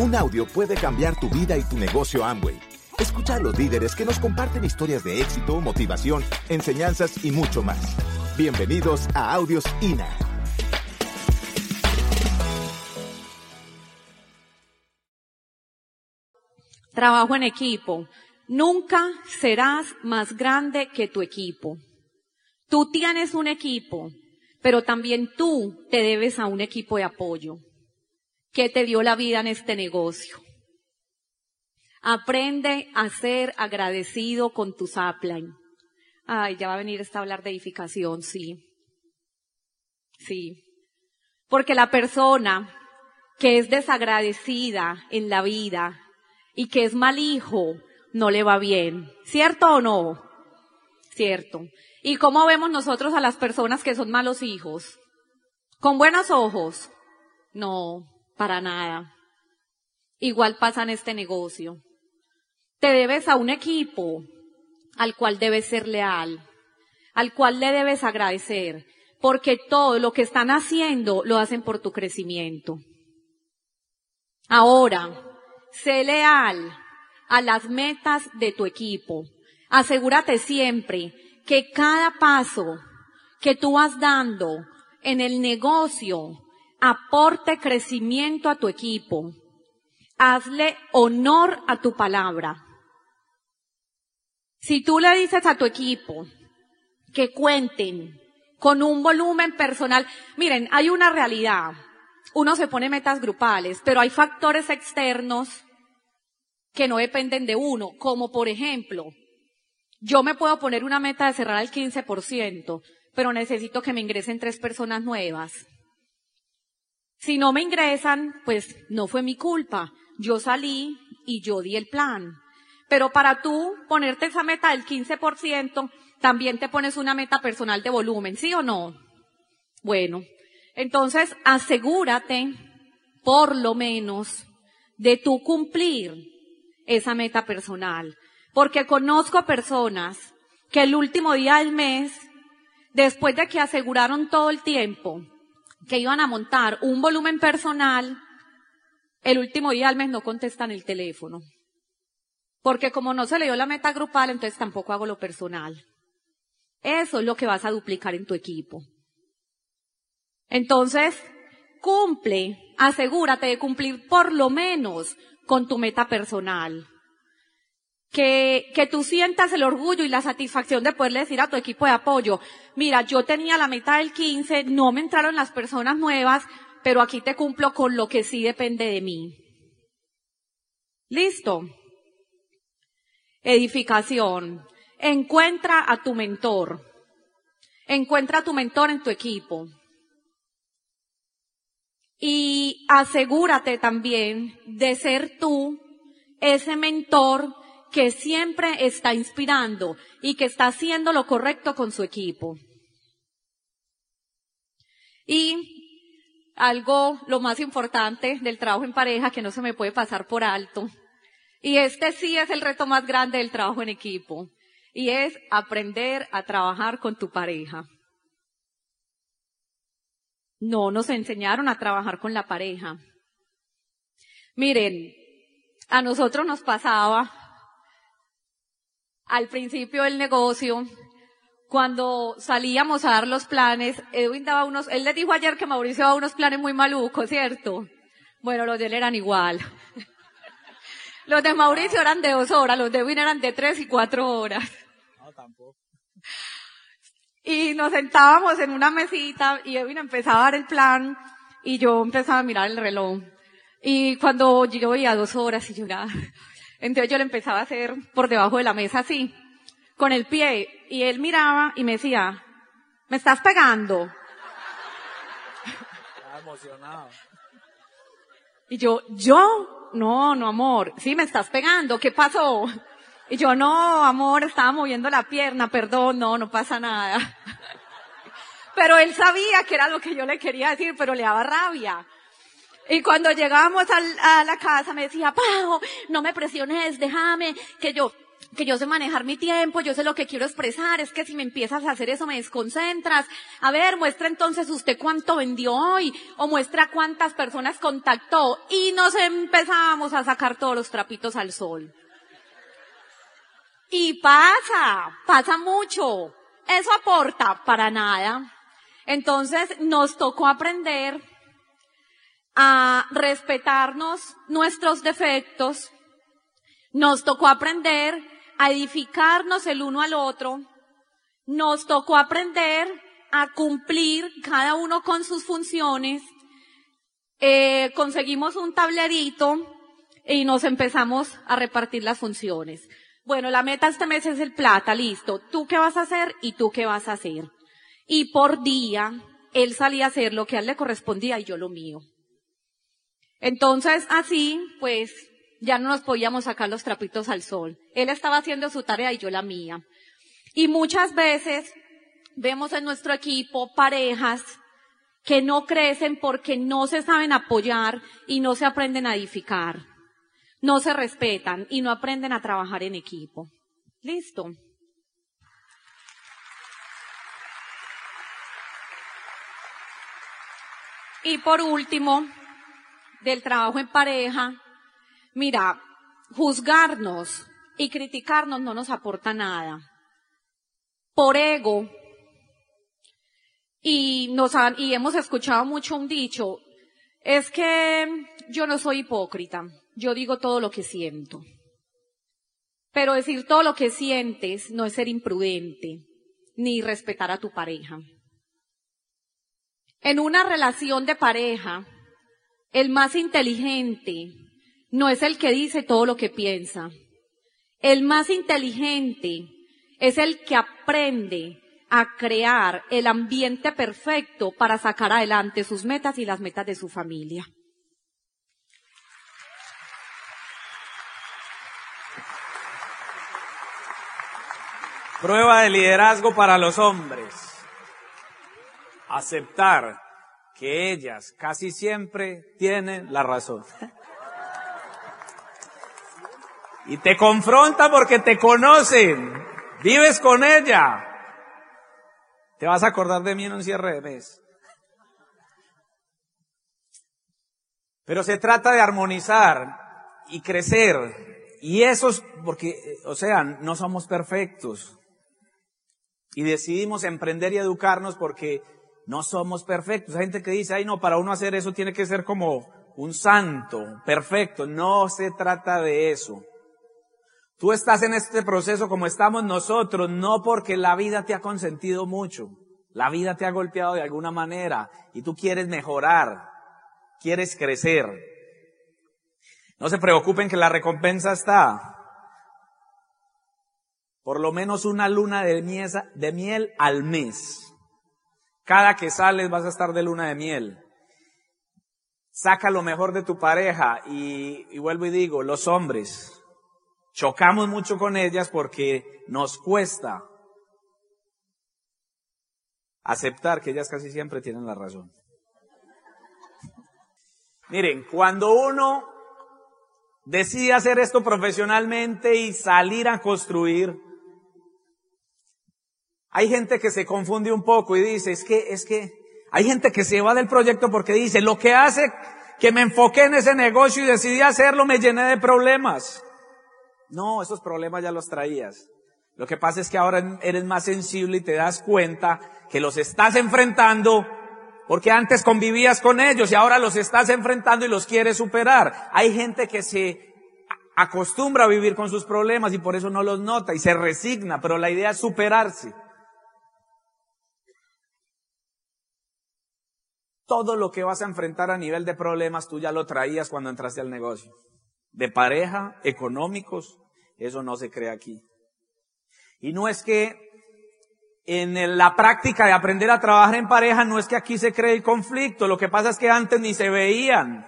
Un audio puede cambiar tu vida y tu negocio Amway. Escucha a los líderes que nos comparten historias de éxito, motivación, enseñanzas y mucho más. Bienvenidos a Audios INA. Trabajo en equipo. Nunca serás más grande que tu equipo. Tú tienes un equipo, pero también tú te debes a un equipo de apoyo que te dio la vida en este negocio. Aprende a ser agradecido con tu upline. Ay, ya va a venir esta a hablar de edificación, sí. Sí. Porque la persona que es desagradecida en la vida y que es mal hijo, no le va bien. ¿Cierto o no? Cierto. ¿Y cómo vemos nosotros a las personas que son malos hijos? ¿Con buenos ojos? No, para nada. Igual pasa en este negocio. Te debes a un equipo al cual debes ser leal, al cual le debes agradecer, porque todo lo que están haciendo lo hacen por tu crecimiento. Ahora, sé leal a las metas de tu equipo. Asegúrate siempre que cada paso que tú vas dando en el negocio aporte crecimiento a tu equipo. Hazle honor a tu palabra. Si tú le dices a tu equipo que cuenten con un volumen personal, miren, hay una realidad. Uno se pone metas grupales, pero hay factores externos que no dependen de uno, como por ejemplo, yo me puedo poner una meta de cerrar al 15%, pero necesito que me ingresen tres personas nuevas. Si no me ingresan, pues no fue mi culpa. Yo salí y yo di el plan. Pero para tú ponerte esa meta del 15%, también te pones una meta personal de volumen, ¿sí o no? Bueno, entonces asegúrate, por lo menos, de tú cumplir esa meta personal. Porque conozco personas que el último día del mes, después de que aseguraron todo el tiempo que iban a montar un volumen personal, el último día del mes no contestan el teléfono. Porque como no se le dio la meta grupal, entonces tampoco hago lo personal. Eso es lo que vas a duplicar en tu equipo. Entonces, cumple, asegúrate de cumplir por lo menos con tu meta personal que, que tú sientas el orgullo y la satisfacción de poderle decir a tu equipo de apoyo, mira, yo tenía la meta del 15, no me entraron las personas nuevas, pero aquí te cumplo con lo que sí depende de mí. Listo. Edificación. Encuentra a tu mentor. Encuentra a tu mentor en tu equipo. Y asegúrate también de ser tú ese mentor que siempre está inspirando y que está haciendo lo correcto con su equipo. Y algo, lo más importante del trabajo en pareja que no se me puede pasar por alto. Y este sí es el reto más grande del trabajo en equipo. Y es aprender a trabajar con tu pareja. No nos enseñaron a trabajar con la pareja. Miren, a nosotros nos pasaba al principio del negocio, cuando salíamos a dar los planes, Edwin daba unos, él le dijo ayer que Mauricio daba unos planes muy malucos, ¿cierto? Bueno, los de él eran igual. Los de Mauricio eran de dos horas, los de Edwin eran de tres y cuatro horas. No, tampoco. Y nos sentábamos en una mesita y Edwin empezaba a dar el plan y yo empezaba a mirar el reloj. Y cuando yo veía dos horas y yo era, entonces yo le empezaba a hacer por debajo de la mesa así, con el pie, y él miraba y me decía, ¿me estás pegando? Estaba emocionado. Y yo, ¿yo? No, no, amor. Sí, me estás pegando. ¿Qué pasó? Y yo, no, amor, estaba moviendo la pierna, perdón, no, no pasa nada. Pero él sabía que era lo que yo le quería decir, pero le daba rabia. Y cuando llegábamos a la casa me decía, Pau, no me presiones, déjame, que yo, que yo sé manejar mi tiempo, yo sé lo que quiero expresar, es que si me empiezas a hacer eso me desconcentras. A ver, muestra entonces usted cuánto vendió hoy, o muestra cuántas personas contactó, y nos empezamos a sacar todos los trapitos al sol. Y pasa, pasa mucho. Eso aporta para nada. Entonces nos tocó aprender a respetarnos nuestros defectos, nos tocó aprender a edificarnos el uno al otro, nos tocó aprender a cumplir cada uno con sus funciones, eh, conseguimos un tablerito y nos empezamos a repartir las funciones. Bueno, la meta este mes es el plata, listo. ¿Tú qué vas a hacer y tú qué vas a hacer? Y por día, él salía a hacer lo que a él le correspondía y yo lo mío. Entonces, así, pues, ya no nos podíamos sacar los trapitos al sol. Él estaba haciendo su tarea y yo la mía. Y muchas veces vemos en nuestro equipo parejas que no crecen porque no se saben apoyar y no se aprenden a edificar. No se respetan y no aprenden a trabajar en equipo. Listo. Y por último, del trabajo en pareja, mira, juzgarnos y criticarnos no nos aporta nada. Por ego, y nos hemos escuchado mucho un dicho, es que yo no soy hipócrita, yo digo todo lo que siento. Pero decir todo lo que sientes no es ser imprudente, ni respetar a tu pareja. En una relación de pareja, el más inteligente no es el que dice todo lo que piensa. El más inteligente es el que aprende a crear el ambiente perfecto para sacar adelante sus metas y las metas de su familia. Prueba de liderazgo para los hombres. Aceptar que ellas casi siempre tienen la razón. Y te confronta porque te conocen. Vives con ella. Te vas a acordar de mí en un cierre de mes. Pero se trata de armonizar y crecer. Y eso es porque, o sea, no somos perfectos. Y decidimos emprender y educarnos porque no somos perfectos. Hay gente que dice, ay no, para uno hacer eso tiene que ser como un santo, perfecto. No se trata de eso. Tú estás en este proceso como estamos nosotros, no porque la vida te ha consentido mucho. La vida te ha golpeado de alguna manera y tú quieres mejorar, quieres crecer. No se preocupen que la recompensa está. Por lo menos una luna de miel, al mes. Cada que sales vas a estar de luna de miel. Saca lo mejor de tu pareja y, vuelvo y digo, los hombres, chocamos mucho con ellas porque nos cuesta aceptar que ellas casi siempre tienen la razón. Miren, cuando uno decide hacer esto profesionalmente y salir a construir, hay gente que se confunde un poco y dice, es que, es que, hay gente que se va del proyecto porque dice, lo que hace que me enfoqué en ese negocio y decidí hacerlo me llené de problemas. No, esos problemas ya los traías. Lo que pasa es que ahora eres más sensible y te das cuenta que los estás enfrentando porque antes convivías con ellos y ahora los estás enfrentando y los quieres superar. Hay gente que se acostumbra a vivir con sus problemas y por eso no los nota y se resigna, pero la idea es superarse. Todo lo que vas a enfrentar a nivel de problemas tú ya lo traías cuando entraste al negocio. De pareja, económicos, eso no se cree aquí. Y no es que en la práctica de aprender a trabajar en pareja, no es que aquí se cree el conflicto, lo que pasa es que antes ni se veían.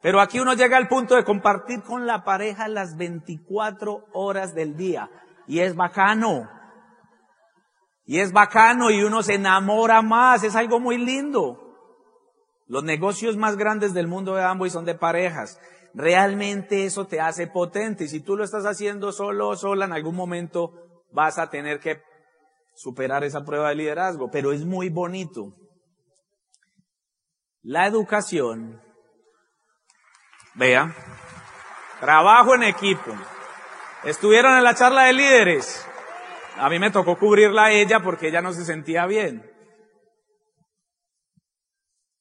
Pero aquí uno llega al punto de compartir con la pareja las 24 horas del día. Y es bacano. Y es bacano y uno se enamora más, es algo muy lindo. Los negocios más grandes del mundo de Amway son de parejas. realmente eso te hace potente. Si tú lo estás haciendo solo o sola, en algún momento vas a tener que superar esa prueba de liderazgo, pero es muy bonito. La educación, vea, trabajo en equipo. Estuvieron en la charla de líderes. A mí me tocó cubrirla a ella porque ella no se sentía bien.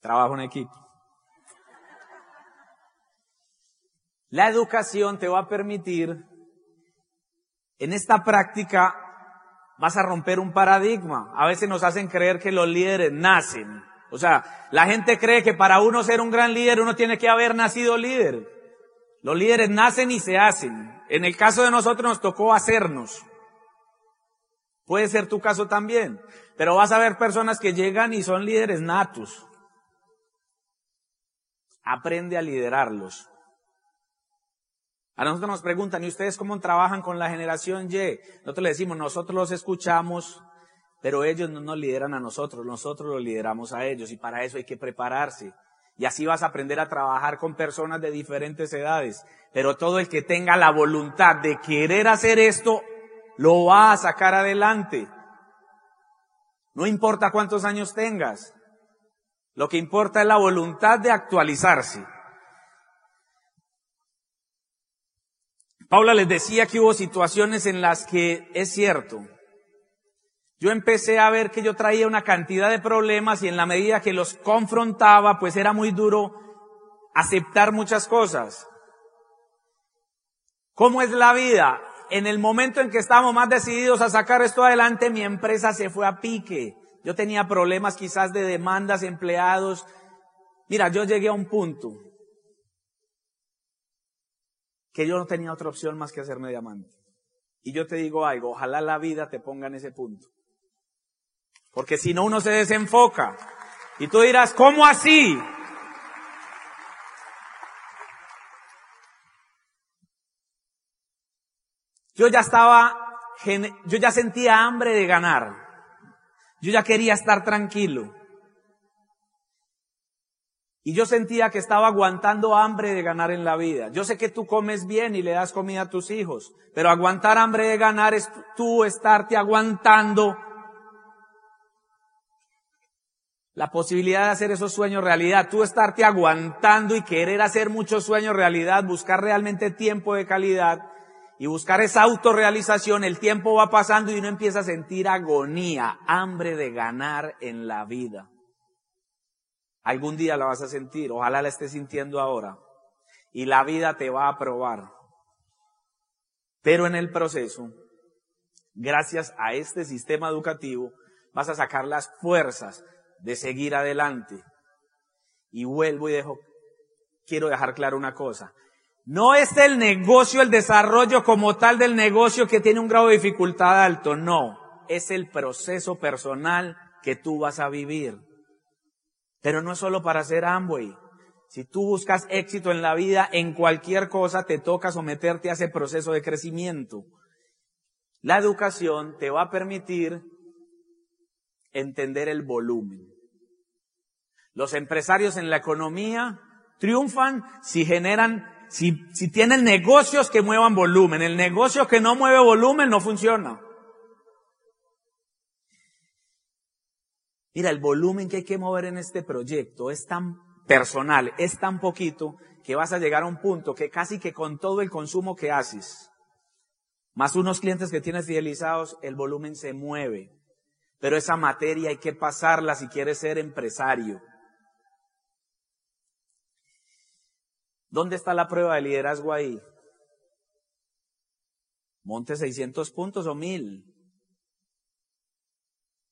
Trabajo en equipo. La educación te va a permitir, en esta práctica, vas a romper un paradigma. A veces nos hacen creer que los líderes nacen. O sea, la gente cree que para uno ser un gran líder uno tiene que haber nacido líder. Los líderes nacen y se hacen. En el caso de nosotros nos tocó hacernos. Puede ser tu caso también. Pero vas a ver personas que llegan y son líderes natos. Aprende a liderarlos. A nosotros nos preguntan, ¿y ustedes cómo trabajan con la generación Y? Nosotros le decimos, nosotros los escuchamos, pero ellos no nos lideran a nosotros, nosotros los lideramos a ellos y para eso hay que prepararse. Y así vas a aprender a trabajar con personas de diferentes edades. Pero todo el que tenga la voluntad de querer hacer esto, lo va a sacar adelante. No importa cuántos años tengas. Lo que importa es la voluntad de actualizarse. Paula les decía que hubo situaciones en las que es cierto. Yo empecé a ver que yo traía una cantidad de problemas y en la medida que los confrontaba, pues era muy duro aceptar muchas cosas. ¿Cómo es la vida? En el momento en que estábamos más decididos a sacar esto adelante, mi empresa se fue a pique. Yo tenía problemas quizás de demandas, empleados. Mira, yo llegué a un punto que yo no tenía otra opción más que hacerme diamante. Y yo te digo algo, ojalá la vida te ponga en ese punto. Porque si no uno se desenfoca. Y tú dirás, ¿cómo así? Yo ya estaba, yo ya sentía hambre de ganar. Yo ya quería estar tranquilo. Y yo sentía que estaba aguantando hambre de ganar en la vida. Yo sé que tú comes bien y le das comida a tus hijos, pero aguantar hambre de ganar es tú estarte aguantando la posibilidad de hacer esos sueños realidad, tú estarte aguantando y querer hacer muchos sueños realidad, buscar realmente tiempo de calidad y buscar esa autorrealización, el tiempo va pasando y uno empieza a sentir agonía, hambre de ganar en la vida. Algún día la vas a sentir, ojalá la estés sintiendo ahora. Y la vida te va a probar. Pero en el proceso, gracias a este sistema educativo, vas a sacar las fuerzas de seguir adelante. Y vuelvo y dejo, quiero dejar claro una cosa. No es el negocio, el desarrollo como tal del negocio que tiene un grado de dificultad alto, no. Es el proceso personal que tú vas a vivir. Pero no es solo para ser Amway. Si tú buscas éxito en la vida, en cualquier cosa te toca someterte a ese proceso de crecimiento. La educación te va a permitir entender el volumen. Los empresarios en la economía triunfan si generan, si, si tienen negocios que muevan volumen. El negocio que no mueve volumen no funciona. Mira, el volumen que hay que mover en este proyecto es tan personal, es tan poquito, que vas a llegar a un punto que casi que con todo el consumo que haces, más unos clientes que tienes fidelizados, el volumen se mueve. Pero esa materia hay que pasarla si quieres ser empresario. ¿Dónde está la prueba de liderazgo ahí? Monte 600 puntos o 1000.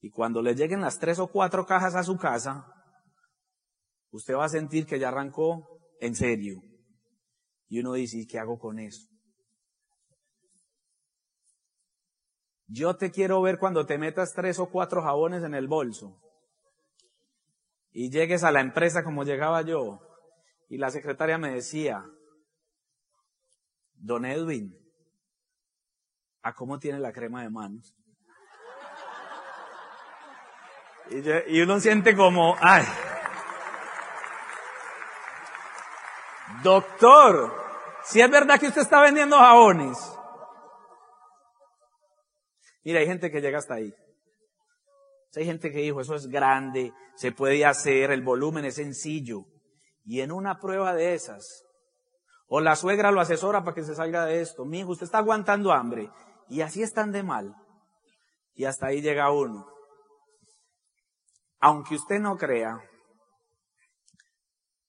Y cuando le lleguen las tres o cuatro cajas a su casa, usted va a sentir que ya arrancó en serio. Y uno dice, qué hago con eso? Yo te quiero ver cuando te metas tres o cuatro jabones en el bolso y llegues a la empresa como llegaba yo y la secretaria me decía, don Edwin, ¿a cómo tiene la crema de manos? Y, uno siente como, ay, Doctor, si es verdad que usted está vendiendo jabones. Mira, hay gente que llega hasta ahí. Hay gente que dijo, eso es grande, se puede hacer, el volumen es sencillo. Y en una prueba de esas, o la suegra lo asesora para que se salga de esto. Mi hijo, usted está aguantando hambre. Y así están de mal. Y hasta ahí llega uno. Aunque usted no crea,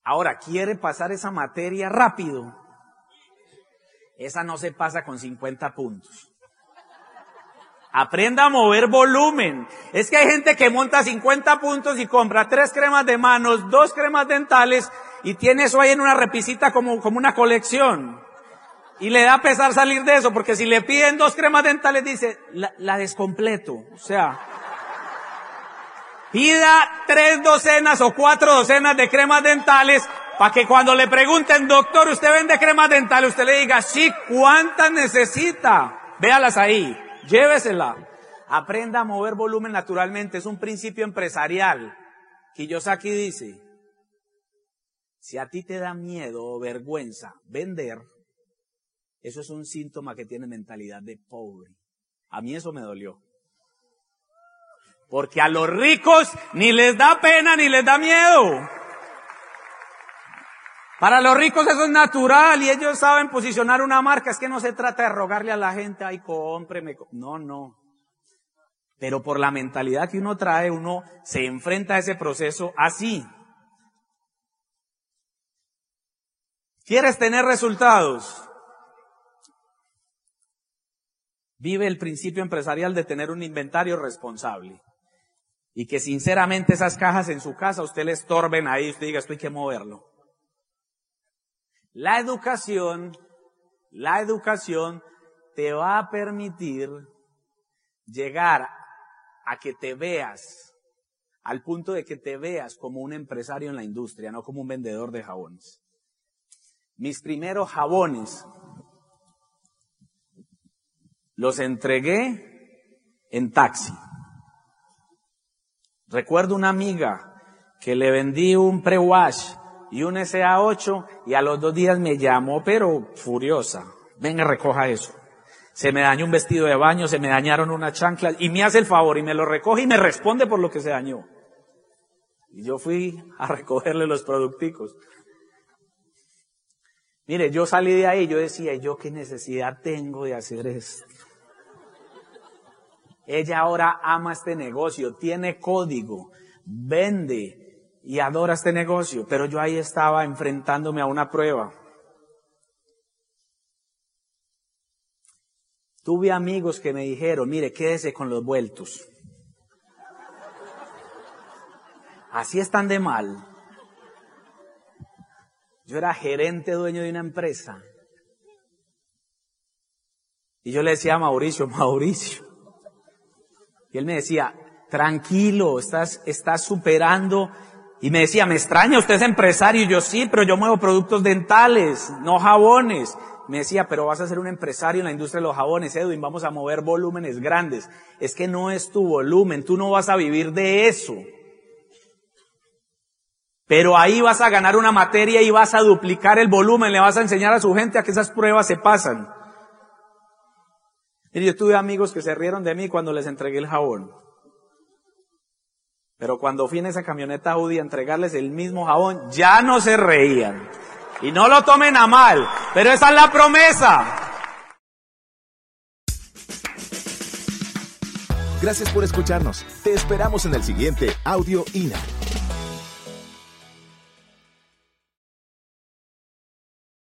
ahora quiere pasar esa materia rápido. Esa no se pasa con 50 puntos. Aprenda a mover volumen. Es que hay gente que monta 50 puntos y compra tres cremas de manos, dos cremas dentales y tiene eso ahí en una repisita como, como una colección. Y le da pesar salir de eso, porque si le piden dos cremas dentales, dice, la, la descompleto. O sea, pida tres docenas o cuatro docenas de cremas dentales para que cuando le pregunten, doctor, ¿usted vende cremas dentales? Usted le diga, sí, ¿cuántas necesita? Véalas ahí, llévesela. Aprenda a mover volumen naturalmente, es un principio empresarial. Kiyosaki dice, si a ti te da miedo o vergüenza vender, eso es un síntoma que tiene mentalidad de pobre. A mí eso me dolió. Porque a los ricos ni les da pena ni les da miedo. Para los ricos eso es natural y ellos saben posicionar una marca. Es que no se trata de rogarle a la gente, ay, cómpreme. No, no. Pero por la mentalidad que uno trae, uno se enfrenta a ese proceso así. ¿Quieres tener resultados? Vive el principio empresarial de tener un inventario responsable. Y que sinceramente esas cajas en su casa usted le estorben ahí, usted diga, esto hay que moverlo. La educación, la educación te va a permitir llegar a que te veas, al punto de que te veas como un empresario en la industria, no como un vendedor de jabones. Mis primeros jabones los entregué en taxi. Recuerdo una amiga que le vendí un pre-wash y un SA8 y a los dos días me llamó, pero furiosa. Venga, recoja eso. Se me dañó un vestido de baño, se me dañaron unas chanclas y me hace el favor y me lo recoge y me responde por lo que se dañó. Y yo fui a recogerle los producticos. Mire, yo salí de ahí yo decía, ¿yo qué necesidad tengo de hacer esto? Ella ahora ama este negocio, tiene código, vende y adora este negocio, pero yo ahí estaba enfrentándome a una prueba. Tuve amigos que me dijeron, mire, quédese con los vueltos. Así están de mal. Yo era gerente dueño de una empresa. Y yo le decía a Mauricio, Mauricio. Y él me decía, tranquilo, estás, estás superando. Y me decía, me extraña, usted es empresario. Y yo sí, pero yo muevo productos dentales, no jabones. Me decía, pero vas a ser un empresario en la industria de los jabones, Edwin, vamos a mover volúmenes grandes. Es que no es tu volumen, tú no vas a vivir de eso. Pero ahí vas a ganar una materia y vas a duplicar el volumen, le vas a enseñar a su gente a que esas pruebas se pasan. Y yo tuve amigos que se rieron de mí cuando les entregué el jabón. Pero cuando fui en esa camioneta Audi a entregarles el mismo jabón, ya no se reían. Y no lo tomen a mal, pero esa es la promesa. Gracias por escucharnos. Te esperamos en el siguiente Audio INA.